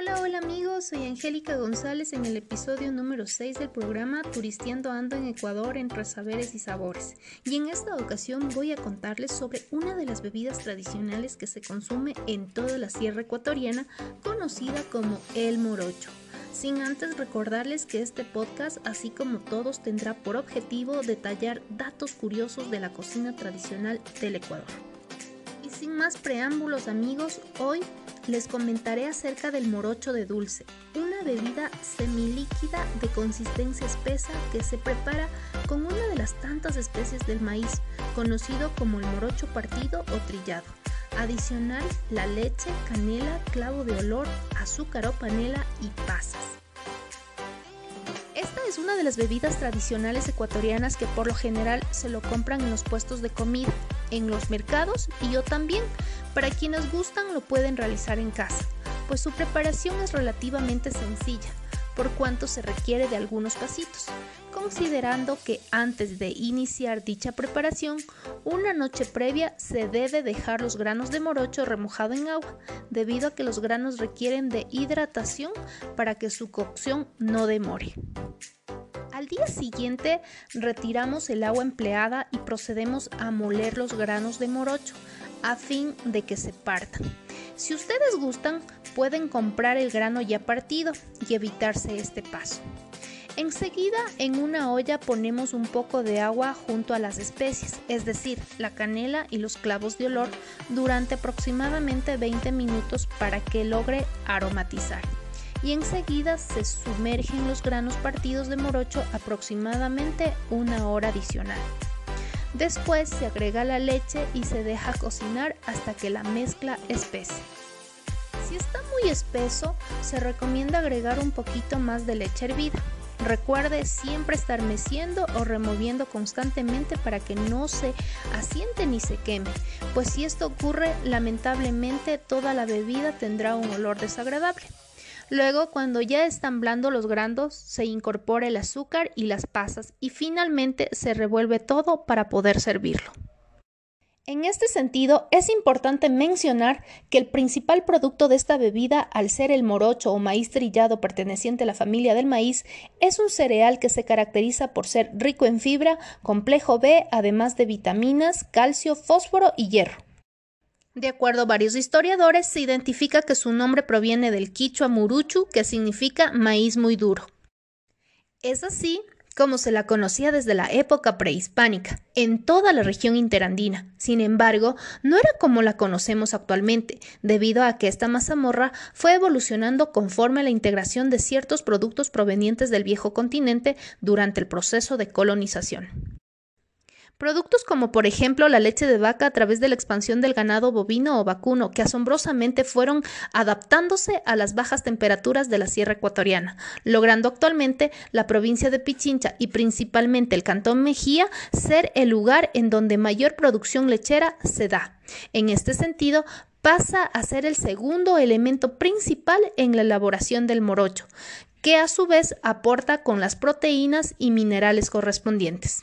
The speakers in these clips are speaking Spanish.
Hola, hola amigos, soy Angélica González en el episodio número 6 del programa Turistiendo Ando en Ecuador entre saberes y sabores. Y en esta ocasión voy a contarles sobre una de las bebidas tradicionales que se consume en toda la sierra ecuatoriana, conocida como el morocho. Sin antes recordarles que este podcast, así como todos, tendrá por objetivo detallar datos curiosos de la cocina tradicional del Ecuador. Sin más preámbulos amigos, hoy les comentaré acerca del morocho de dulce, una bebida semilíquida de consistencia espesa que se prepara con una de las tantas especies del maíz, conocido como el morocho partido o trillado. Adicional la leche, canela, clavo de olor, azúcar o panela y pasas. Esta es una de las bebidas tradicionales ecuatorianas que por lo general se lo compran en los puestos de comida, en los mercados y yo también. Para quienes gustan lo pueden realizar en casa, pues su preparación es relativamente sencilla, por cuanto se requiere de algunos pasitos, considerando que antes de iniciar dicha preparación, una noche previa se debe dejar los granos de morocho remojado en agua, debido a que los granos requieren de hidratación para que su cocción no demore. Al día siguiente retiramos el agua empleada y procedemos a moler los granos de morocho a fin de que se partan. Si ustedes gustan, pueden comprar el grano ya partido y evitarse este paso. Enseguida en una olla ponemos un poco de agua junto a las especies, es decir, la canela y los clavos de olor, durante aproximadamente 20 minutos para que logre aromatizar y enseguida se sumergen los granos partidos de morocho aproximadamente una hora adicional. Después se agrega la leche y se deja cocinar hasta que la mezcla espese. Si está muy espeso, se recomienda agregar un poquito más de leche hervida. Recuerde siempre estar meciendo o removiendo constantemente para que no se asiente ni se queme, pues si esto ocurre, lamentablemente toda la bebida tendrá un olor desagradable. Luego, cuando ya están blandos los granos, se incorpora el azúcar y las pasas y finalmente se revuelve todo para poder servirlo. En este sentido, es importante mencionar que el principal producto de esta bebida, al ser el morocho o maíz trillado perteneciente a la familia del maíz, es un cereal que se caracteriza por ser rico en fibra, complejo B, además de vitaminas, calcio, fósforo y hierro. De acuerdo a varios historiadores, se identifica que su nombre proviene del quichua muruchu, que significa maíz muy duro. Es así como se la conocía desde la época prehispánica, en toda la región interandina. Sin embargo, no era como la conocemos actualmente, debido a que esta mazamorra fue evolucionando conforme a la integración de ciertos productos provenientes del viejo continente durante el proceso de colonización. Productos como por ejemplo la leche de vaca a través de la expansión del ganado bovino o vacuno, que asombrosamente fueron adaptándose a las bajas temperaturas de la sierra ecuatoriana, logrando actualmente la provincia de Pichincha y principalmente el cantón Mejía ser el lugar en donde mayor producción lechera se da. En este sentido, pasa a ser el segundo elemento principal en la elaboración del morocho, que a su vez aporta con las proteínas y minerales correspondientes.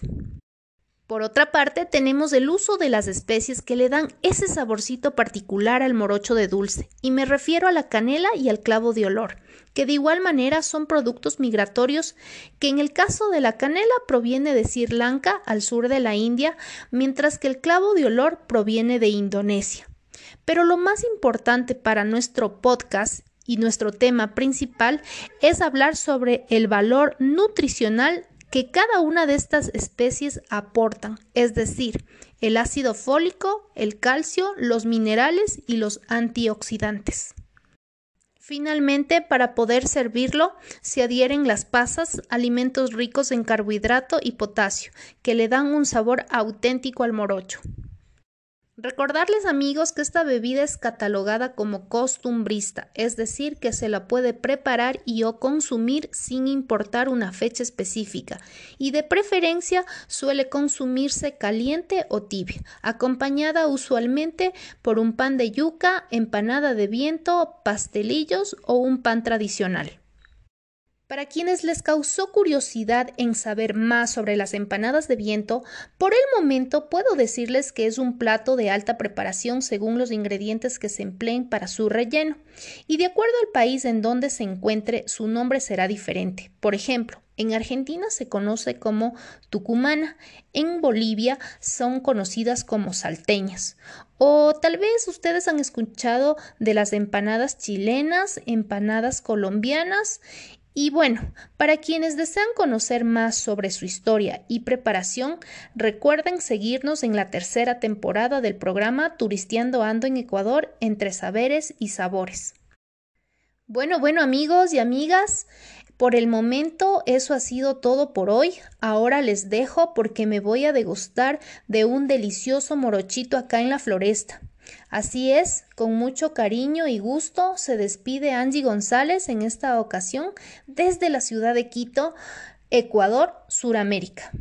Por otra parte, tenemos el uso de las especies que le dan ese saborcito particular al morocho de dulce, y me refiero a la canela y al clavo de olor, que de igual manera son productos migratorios que en el caso de la canela proviene de Sri Lanka al sur de la India, mientras que el clavo de olor proviene de Indonesia. Pero lo más importante para nuestro podcast y nuestro tema principal es hablar sobre el valor nutricional que cada una de estas especies aportan, es decir, el ácido fólico, el calcio, los minerales y los antioxidantes. Finalmente, para poder servirlo, se adhieren las pasas, alimentos ricos en carbohidrato y potasio, que le dan un sabor auténtico al morocho. Recordarles amigos que esta bebida es catalogada como costumbrista, es decir, que se la puede preparar y o consumir sin importar una fecha específica y de preferencia suele consumirse caliente o tibia, acompañada usualmente por un pan de yuca, empanada de viento, pastelillos o un pan tradicional. Para quienes les causó curiosidad en saber más sobre las empanadas de viento, por el momento puedo decirles que es un plato de alta preparación según los ingredientes que se empleen para su relleno, y de acuerdo al país en donde se encuentre, su nombre será diferente. Por ejemplo, en Argentina se conoce como tucumana, en Bolivia son conocidas como salteñas. O tal vez ustedes han escuchado de las empanadas chilenas, empanadas colombianas y bueno, para quienes desean conocer más sobre su historia y preparación, recuerden seguirnos en la tercera temporada del programa Turisteando Ando en Ecuador entre saberes y sabores. Bueno, bueno amigos y amigas, por el momento eso ha sido todo por hoy. Ahora les dejo porque me voy a degustar de un delicioso morochito acá en la floresta. Así es, con mucho cariño y gusto se despide Angie González en esta ocasión desde la ciudad de Quito, Ecuador, Suramérica.